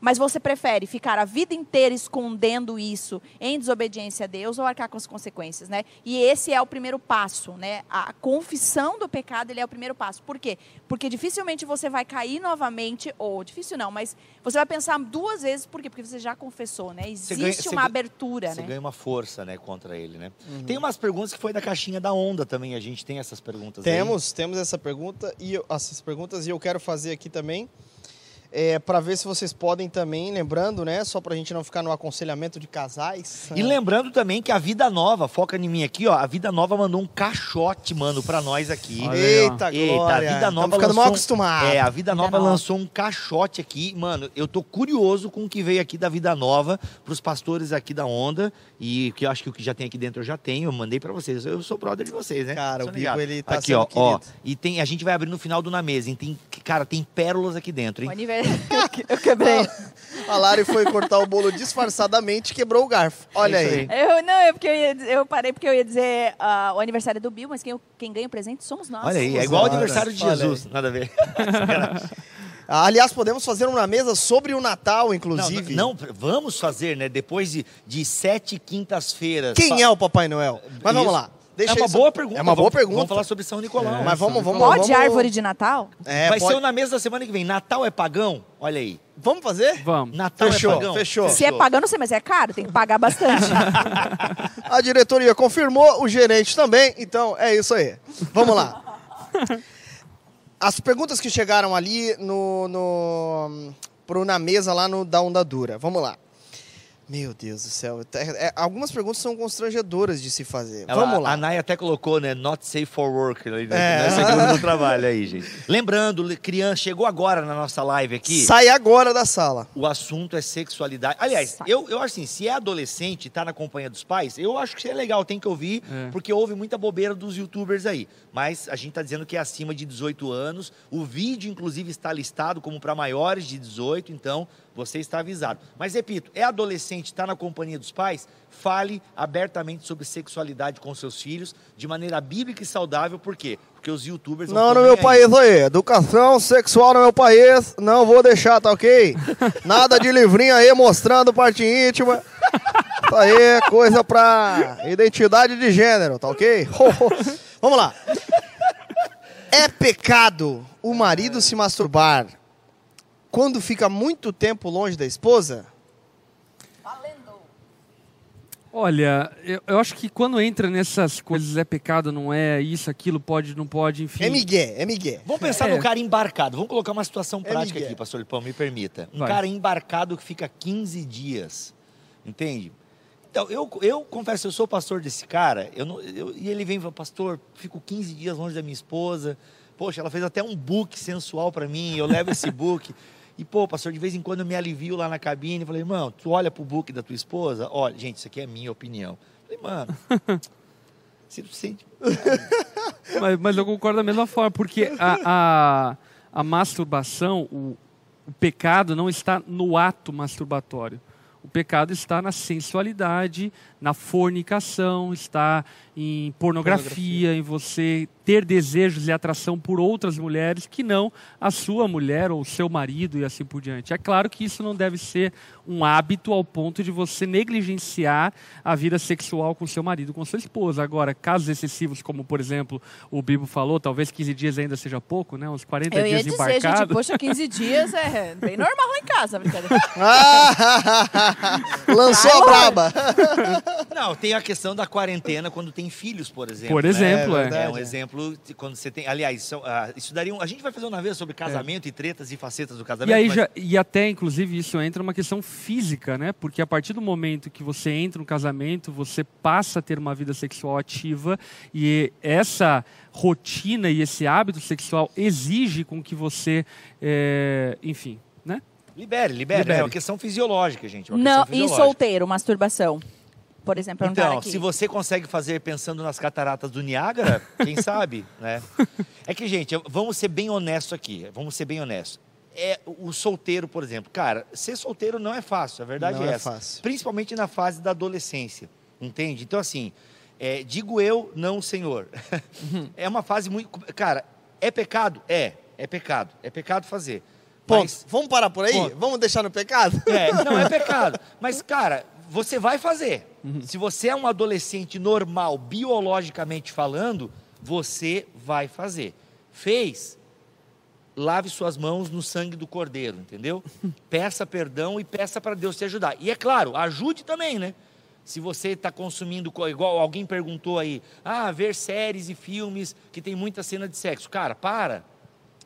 Mas você prefere ficar a vida inteira escondendo isso em desobediência a Deus ou arcar com as consequências, né? E esse é o primeiro passo, né? A confissão do pecado, ele é o primeiro passo. Por quê? Porque dificilmente você vai cair novamente, ou difícil não, mas você vai pensar duas vezes, por quê? Porque você já confessou, né? Existe ganha- uma ganha- abertura, Você né? ganha uma força, né, contra ele, né? Uhum. Tem umas perguntas que foi da caixinha da onda também. A gente tem essas perguntas aí. Temos, temos essa pergunta e eu- essas perguntas e eu quero fazer aqui também. É, para ver se vocês podem também, lembrando, né? Só pra gente não ficar no aconselhamento de casais. E lembrando também que a Vida Nova, foca em mim aqui, ó. A Vida Nova mandou um caixote, mano, pra nós aqui. Eita, Eita, glória. a Vida Nova Tamo ficando mal lançou um- acostumado. É, a Vida Nova Nova. lançou um caixote aqui. Mano, eu tô curioso com o que veio aqui da Vida Nova pros pastores aqui da Onda. E que eu acho que o que já tem aqui dentro eu já tenho. Eu mandei pra vocês. Eu sou brother de vocês, né? Cara, o ligado. ele tá Aqui, sendo ó, ó. E tem, a gente vai abrir no final do Na Mesa. E tem, cara, tem pérolas aqui dentro, O hein? aniversário. Eu quebrei. A Lari foi cortar o bolo disfarçadamente e quebrou o garfo. Olha É isso aí. aí. Eu, não, é porque eu, ia, eu parei porque eu ia dizer ah, o aniversário do Bill, mas quem, quem ganha o presente somos nós. Olha aí, é igual o aniversário de Jesus. Nada a ver. [laughs] Aliás, podemos fazer um na mesa sobre o Natal, Não, inclusive. não, vamos fazer, né? Depois de, de sete quintas-feiras. Quem é o Papai Noel? Mas vamos Isso. lá. Deixa é uma isso- boa pergunta. É uma boa Vamos- pergunta. Vamos falar sobre São Nicolau. Mas vamos, vamos, Pode vamos... árvore de Natal? É, Vai pode- ser na mesa da semana que vem. Natal é pagão? Olha aí. Vamos fazer? Vamos. Natal Fechou, é pagão? fechou. Se é pagando, não sei, mas é caro, tem que pagar bastante. [laughs] A diretoria confirmou, o gerente também, então é isso aí. Vamos lá. As perguntas que chegaram ali no, no na mesa lá no da onda dura. Vamos lá. Meu Deus do céu. É- é- algumas perguntas são constrangedoras de se fazer. Ela- Vamos lá. A Naya até colocou, né? Not safe for work. Né? É. Não é seguro no trabalho aí, gente. [laughs] Lembrando, le- criança, chegou agora na nossa live aqui. Sai agora da sala. O assunto é sexualidade. Aliás, Sai. eu, eu acho assim, se é adolescente e tá na companhia dos pais, eu acho que é legal, tem que ouvir, É. porque houve muita bobeira dos youtubers aí. Mas a gente tá dizendo que é acima de 18 anos. O vídeo, inclusive, está listado como para maiores de 18, então você está avisado. Mas repito, é adolescente, está na companhia dos pais, fale abertamente sobre sexualidade com seus filhos, de maneira bíblica e saudável, por quê? Porque os youtubers Não no meu aí. país aí. Educação sexual no meu país. Não vou deixar, tá ok? Nada de livrinho aí mostrando parte íntima. Isso aí é coisa pra identidade de gênero, tá ok? [laughs] Vamos lá. É pecado o marido se masturbar quando fica muito tempo longe da esposa? Olha, eu, eu acho que quando entra nessas coisas é pecado, não é isso, aquilo, pode, não pode, enfim. É migué, é migué. Vamos pensar É. no cara embarcado. Vamos colocar uma situação É prática Miguel. aqui, pastor Lipão, me permita. Um Vai. cara embarcado que fica 15 dias, entende? Então, eu, eu confesso, eu sou pastor desse cara, eu não, eu- e ele vem e fala, pastor, fico 15 dias longe da minha esposa, poxa, ela fez até um book sensual para mim, eu levo esse book. [laughs] E, pô, pastor, de vez em quando eu me alivio lá na cabine, falei, irmão, tu olha pro book da tua esposa? Olha, gente, isso aqui é minha opinião. Falei, mano, [laughs] se tu sente [laughs] Mas, mas eu concordo da mesma forma, porque a, a, a masturbação, o, o pecado não está no ato masturbatório. O pecado está na sensualidade, na fornicação, está em pornografia, em você ter desejos e atração por outras mulheres que não a sua mulher ou o seu marido e assim por diante. É claro que isso não deve ser um hábito ao ponto de você negligenciar a vida sexual com seu marido, com sua esposa. Agora, casos excessivos, como por exemplo o Bibo falou, talvez 15 dias ainda seja pouco, né? Uns 40 Eu ia dias dizer, gente, embarcado. poxa, 15 dias é bem normal lá em casa, brincadeira. [laughs] Ah, [laughs] lançou a braba. [laughs] Não, tem a questão da quarentena quando tem filhos, por exemplo. Por né? exemplo, É é. verdade. É um exemplo de quando você tem. Aliás, são, ah, isso daria um, a gente vai fazer uma vez sobre casamento e tretas e facetas do casamento. E aí mas- já, e até inclusive isso entra uma questão física, né? Porque a partir do momento que você entra no casamento, você passa a ter uma vida sexual ativa e essa rotina e esse hábito sexual exige com que você, é, enfim, né? Libere, libere, Libere. É uma questão fisiológica, gente. uma Não, questão e fisiológica. solteiro, masturbação. Por exemplo, é um cara Então, aqui. se você consegue fazer pensando nas cataratas do Niágara, [laughs] quem sabe, né? É que, gente, vamos ser bem honestos aqui. Vamos ser bem honestos. É, o solteiro, por exemplo, cara, ser solteiro não é fácil, a verdade Não é é essa. fácil. Principalmente na fase da adolescência, entende? Então, assim, é, digo eu, não o senhor. [laughs] é uma fase muito. Cara, é pecado? É, é pecado. É pecado fazer. Ponto. Mas Vamos parar por aí? Ponto. Vamos deixar no pecado? é, não é [laughs] pecado. Mas, cara, você vai fazer. Se você é um adolescente normal, biologicamente falando, você vai fazer. Fez, lave suas mãos no sangue do cordeiro, entendeu? [laughs] Peça perdão e peça para Deus te ajudar. E é claro, ajude também, né? Se você está consumindo, co- igual alguém perguntou aí, ah, ver séries e filmes que tem muita cena de sexo. Cara, para.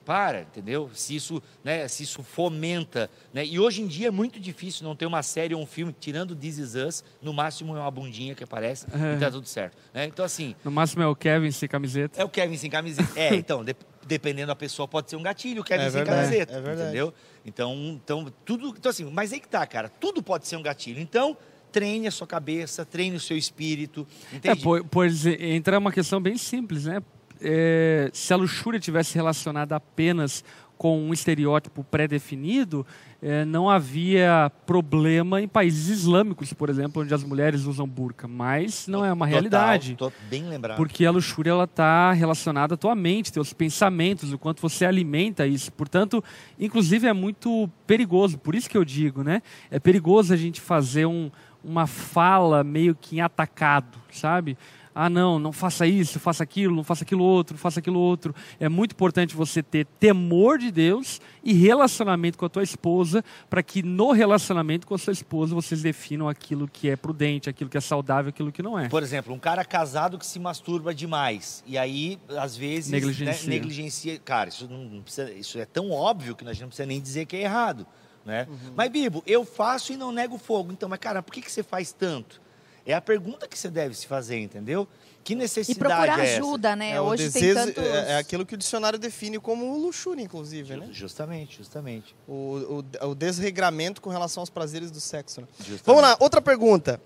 Para, entendeu? Se isso, né, se isso fomenta, né? E hoje em dia é muito difícil não ter uma série ou um filme tirando This Is Us, no máximo é uma bundinha que aparece É. e tá tudo certo, né? Então assim, No máximo é o Kevin sem camiseta. é o Kevin sem camiseta. É, [laughs] então, de- dependendo da pessoa pode ser um gatilho, o Kevin É sem verdade, camiseta, é verdade. entendeu? Então, então tudo, então assim, mas aí que tá, cara, tudo pode ser um gatilho. Então, treine a sua cabeça, treine o seu espírito, É, entende? po- pois entra uma questão bem simples, né? É, se a luxúria tivesse relacionada apenas com um estereótipo pré-definido, é, não havia problema em países islâmicos, por exemplo, onde as mulheres usam burca. Mas não é uma Total, realidade. tô bem lembrado. Porque a luxúria ela está relacionada à tua mente, teus pensamentos, o quanto você alimenta isso. Portanto, inclusive é muito perigoso. Por isso que eu digo, né? É perigoso a gente fazer um, uma fala meio que em atacado, sabe? Ah, não, não faça isso, faça aquilo, não faça aquilo outro, faça aquilo outro. É muito importante você ter temor de Deus e relacionamento com a tua esposa, para que no relacionamento com a sua esposa vocês definam aquilo que é prudente, aquilo que é saudável, aquilo que não é. Por exemplo, um cara casado que se masturba demais. E aí, às vezes, Negligencia. né, negligencia. Cara, isso, não precisa, isso é tão óbvio que gente não precisa nem dizer que é errado. Né? Mas, Bibo, eu faço e não nego fogo. Então, mas, cara, por que, que você faz tanto? É a pergunta que você deve se fazer, entendeu? Que E necessidade procurar é essa? ajuda, né? É, Hoje tem desejo tantos... é, é aquilo que o dicionário define como luxúria, inclusive, né? Justamente, justamente. O, o, o desregramento com relação aos prazeres do sexo. né? Vamos lá, outra pergunta.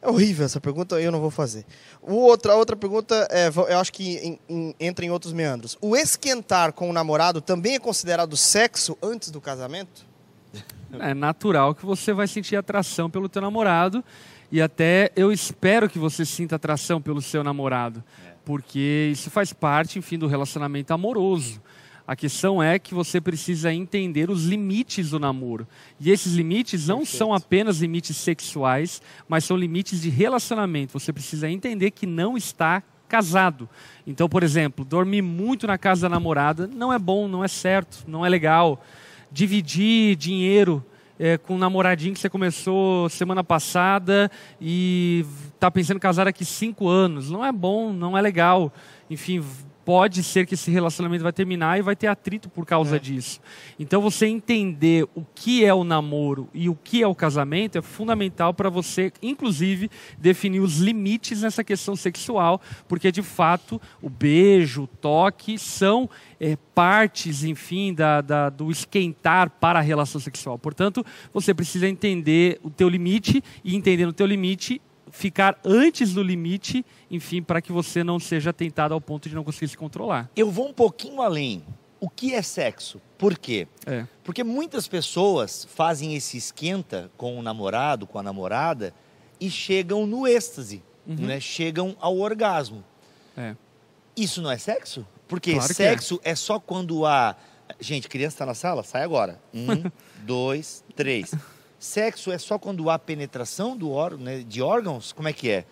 É horrível essa pergunta, eu não vou fazer. O outra, a outra pergunta, é, eu acho que em- em- entra em outros meandros. O esquentar com o namorado também é considerado sexo antes do casamento? É natural que você vai sentir atração pelo teu namorado e até eu espero que você sinta atração pelo seu namorado, porque isso faz parte, enfim, do relacionamento amoroso. A questão é que você precisa entender os limites do namoro. E esses limites não são apenas limites sexuais, mas são limites de relacionamento. Você precisa entender que não está casado. Então, por exemplo, dormir muito na casa da namorada não é bom, não é certo, não é legal dividir dinheiro é, com um namoradinho que você começou semana passada e está pensando em casar daqui cinco anos. Não é bom, não é legal. Enfim, pode ser que esse relacionamento vai terminar e vai ter atrito por causa disso. Então, você entender o que é o namoro e o que é o casamento é fundamental para você, inclusive, definir os limites nessa questão sexual, porque de fato o beijo, o toque são é, partes, enfim, da, da- do esquentar para a relação sexual. Portanto, você precisa entender o teu limite e entendendo o teu limite, ficar antes do limite, enfim, para que você não seja tentado ao ponto de não conseguir se controlar. Eu vou um pouquinho além. O que é sexo? Por quê? É. Porque muitas pessoas fazem esse esquenta com o namorado, com a namorada, e chegam no êxtase, né? chegam ao orgasmo. É. Isso não é sexo? Porque Claro que sexo é. só quando há. Gente, criança está na sala? Sai agora. [laughs] Um, dois, três. Sexo é só quando há penetração do órgão, né, de órgãos? Como é que é?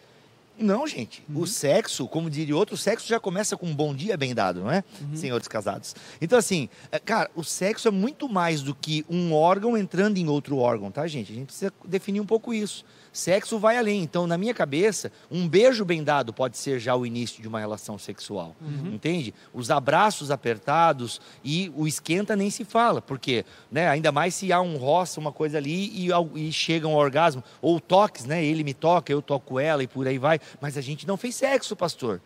Não, gente. Uhum. O sexo, como diria outro, o sexo já começa com um bom dia bem dado, não é? Uhum. Senhores casados. Então, assim, é, cara, o sexo é muito mais do que um órgão entrando em outro órgão, tá, gente? A gente precisa definir um pouco isso. Sexo vai além. Então, na minha cabeça, um beijo bem dado pode ser já o início de uma relação sexual. Entende? Os abraços apertados e o esquenta nem se fala. Porque, né, ainda mais se há um roça, uma coisa ali e, e chega um orgasmo. Ou toques, né? Ele me toca, eu toco ela e por aí vai. Mas a gente não fez sexo, pastor.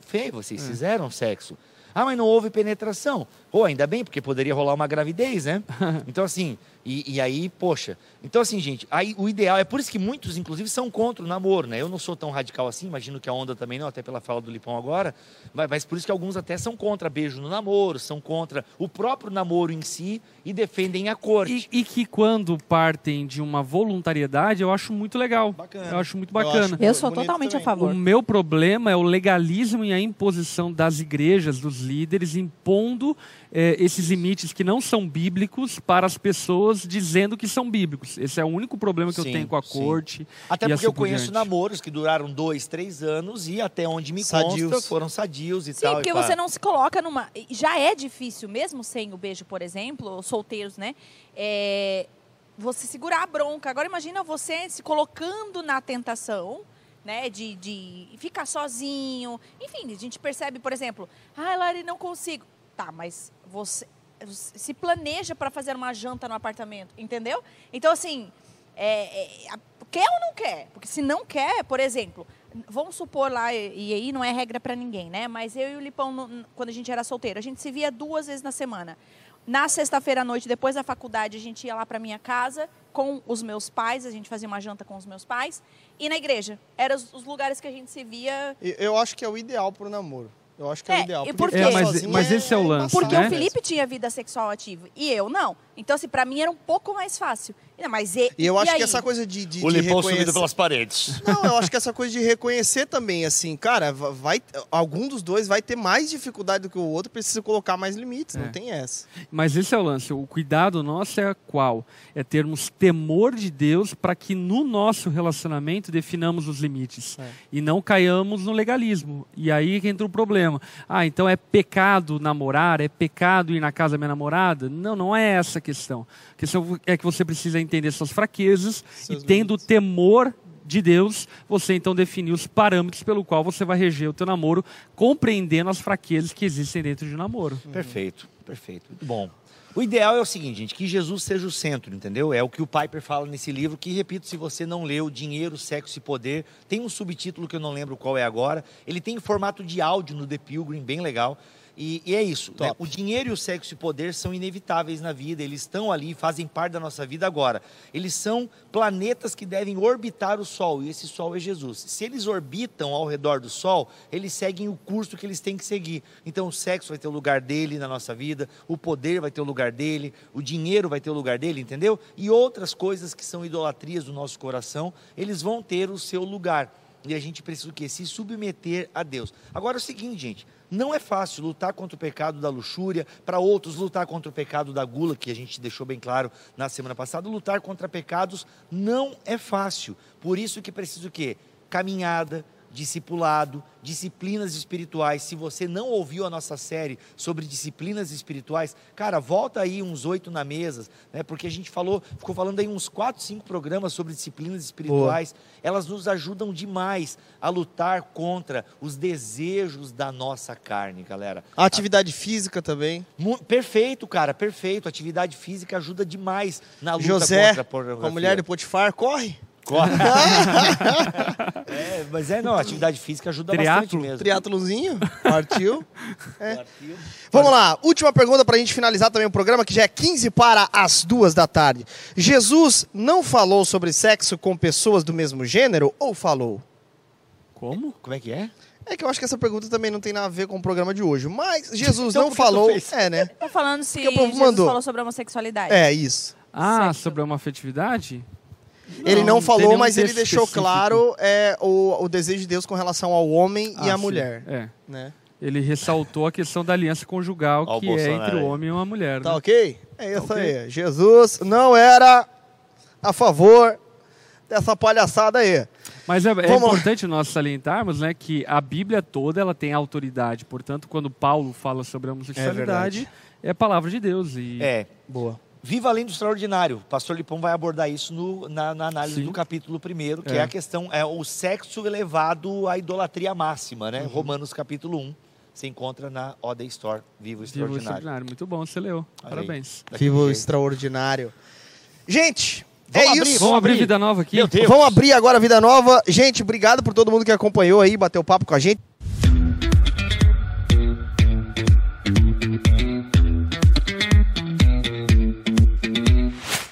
Feio, vocês fizeram sexo. Ah, mas não houve penetração. Ou ainda bem, porque poderia rolar uma gravidez, né? [laughs] Então, assim, e, e aí, poxa. Então, assim, gente, aí o ideal é por isso que muitos, inclusive, são contra o namoro, né? Eu não sou tão radical assim, imagino que a onda também não, até pela fala do Lipão agora. Mas, mas por isso que alguns até são contra beijo no namoro, são contra o próprio namoro em si e defendem a corte. E, e que quando partem de uma voluntariedade, eu acho muito legal. Bacana. Eu acho muito Eu bacana. acho Eu sou totalmente a também. favor. O meu problema é o legalismo e a imposição das igrejas, dos líderes, impondo eh, esses limites que não são bíblicos para as pessoas dizendo que são bíblicos. Esse é o único problema que eu Sim, tenho com a sim. corte. Até porque assim eu conheço diante. namoros que duraram dois, três anos e até onde me Sadios. consta foram sadios e Sim, tal. e porque você não se coloca numa. Já é difícil, mesmo sem o beijo, por exemplo, solteiros, né? É, Você segurar a bronca. Agora imagina você se colocando na tentação, né? De, de ficar sozinho. Enfim, a gente percebe, por exemplo, ah, Lari, não consigo. Tá, mas você se planeja para fazer uma janta no apartamento, entendeu? Então, assim, é, é, quer ou não quer? Porque se não quer, por exemplo, vamos supor lá, e aí não é regra para ninguém, né? Mas eu e o Lipão, quando a gente era solteiro, a gente se via duas vezes na semana. Na sexta-feira à noite, depois da faculdade, a gente ia lá para minha casa com os meus pais, a gente fazia uma janta com os meus pais, e na igreja. Eram os, os lugares que a gente se via. Eu acho que é o ideal para o namoro. Eu acho que é, é o ideal. E por quê? É, mas, mas esse é o lance. Porque né? o Felipe tinha vida sexual ativa e eu não. Então, assim, pra mim era um pouco mais fácil. Mas e, e eu acho e que essa coisa de, de O de reconhecer... subido pelas paredes. [laughs] Não, eu acho que essa coisa de reconhecer também, assim, cara, vai, algum dos dois vai ter mais dificuldade do que o outro, precisa colocar mais limites, É. não tem essa. Mas esse é o lance. O cuidado nosso é qual? É termos temor de Deus para que no nosso relacionamento definamos os limites É. e não caiamos no legalismo. E aí que entra o problema. Ah, então é pecado namorar? É pecado ir na casa da minha namorada? Não, não é essa questão. A questão é que você precisa entender suas fraquezas Seus e tendo limites. temor de Deus, você então definir os parâmetros pelo qual você vai reger o teu namoro, compreendendo as fraquezas que existem dentro de um namoro. Perfeito, perfeito. Muito bom. O ideal é o seguinte, gente, que Jesus seja o centro, entendeu? É o que o Piper fala nesse livro, que, repito, se você não leu, Dinheiro, Sexo e Poder, tem um subtítulo que eu não lembro qual é agora. Ele tem em formato de áudio no The Pilgrim, bem legal. E, e é isso. né? O dinheiro e o sexo e poder são inevitáveis na vida, eles estão ali, fazem parte da nossa vida agora. Eles são planetas que devem orbitar o Sol, e esse Sol é Jesus. Se eles orbitam ao redor do Sol, eles seguem o curso que eles têm que seguir. Então o sexo vai ter o lugar dele na nossa vida, o poder vai ter o lugar dele, o dinheiro vai ter o lugar dele, entendeu? E outras coisas que são idolatrias do nosso coração, eles vão ter o seu lugar. E a gente precisa o quê? Se submeter a Deus. Agora é o seguinte, gente, não é fácil lutar contra o pecado da luxúria, para outros lutar contra o pecado da gula, que a gente deixou bem claro na semana passada, lutar contra pecados não é fácil. Por isso que precisa o quê? Caminhada, discipulado, disciplinas espirituais. Se você não ouviu a nossa série sobre disciplinas espirituais, cara, volta aí uns oito na mesa, né? Porque a gente falou, ficou falando aí uns quatro, cinco programas sobre disciplinas espirituais. Elas nos ajudam demais a lutar contra os desejos da nossa carne, galera. A atividade física também. Mu- Perfeito, cara, perfeito. Atividade física ajuda demais na luta José, contra a com pornografia. a mulher de Potifar, corre. Corre. [laughs] é, mas é, não, atividade física ajuda bastante Triatlo? mesmo. Triatlozinho, partiu. Partiu. Vamos lá, última pergunta pra gente finalizar também o programa, que já é 15 para as duas da tarde. Jesus não falou sobre sexo com pessoas do mesmo gênero ou falou? Como? Como é que é? É que eu acho que essa pergunta também não tem nada a ver com o programa de hoje. Mas Jesus Então não falou. É, né? Tá falando se Porque Jesus mandou. falou sobre a homossexualidade. É, isso. Ah, Sexo. sobre uma afetividade? Ele não, falou, mas ele deixou específico. claro é, o, o desejo de Deus com relação ao homem e Ah, à sim. mulher. É. Né? Ele ressaltou a questão da aliança conjugal Ó que é entre o homem e uma mulher. Tá né? ok? É isso Tá aí. Jesus não era a favor dessa palhaçada aí. Mas é, é importante nós salientarmos né, que a Bíblia toda ela tem autoridade. Portanto, quando Paulo fala sobre a homossexualidade, verdade. é, a palavra de Deus. E É. Boa. Viva além do extraordinário. O pastor Lipão vai abordar isso no- na, na análise Sim. do capítulo primeiro, que é. É. a questão, é o sexo elevado à idolatria máxima, Uhum. né? Romanos capítulo 1. Se encontra na Ode Store, Viva o Viva o Extraordinário. extraordinário. Muito bom, você leu. Aí. Parabéns. Daquele Viva o jeito. extraordinário. Gente, Vamos é abrir, isso. Vamos abrir vida nova aqui? Vamos abrir agora a vida nova. Gente, obrigado por todo mundo que acompanhou aí, bateu papo com a gente.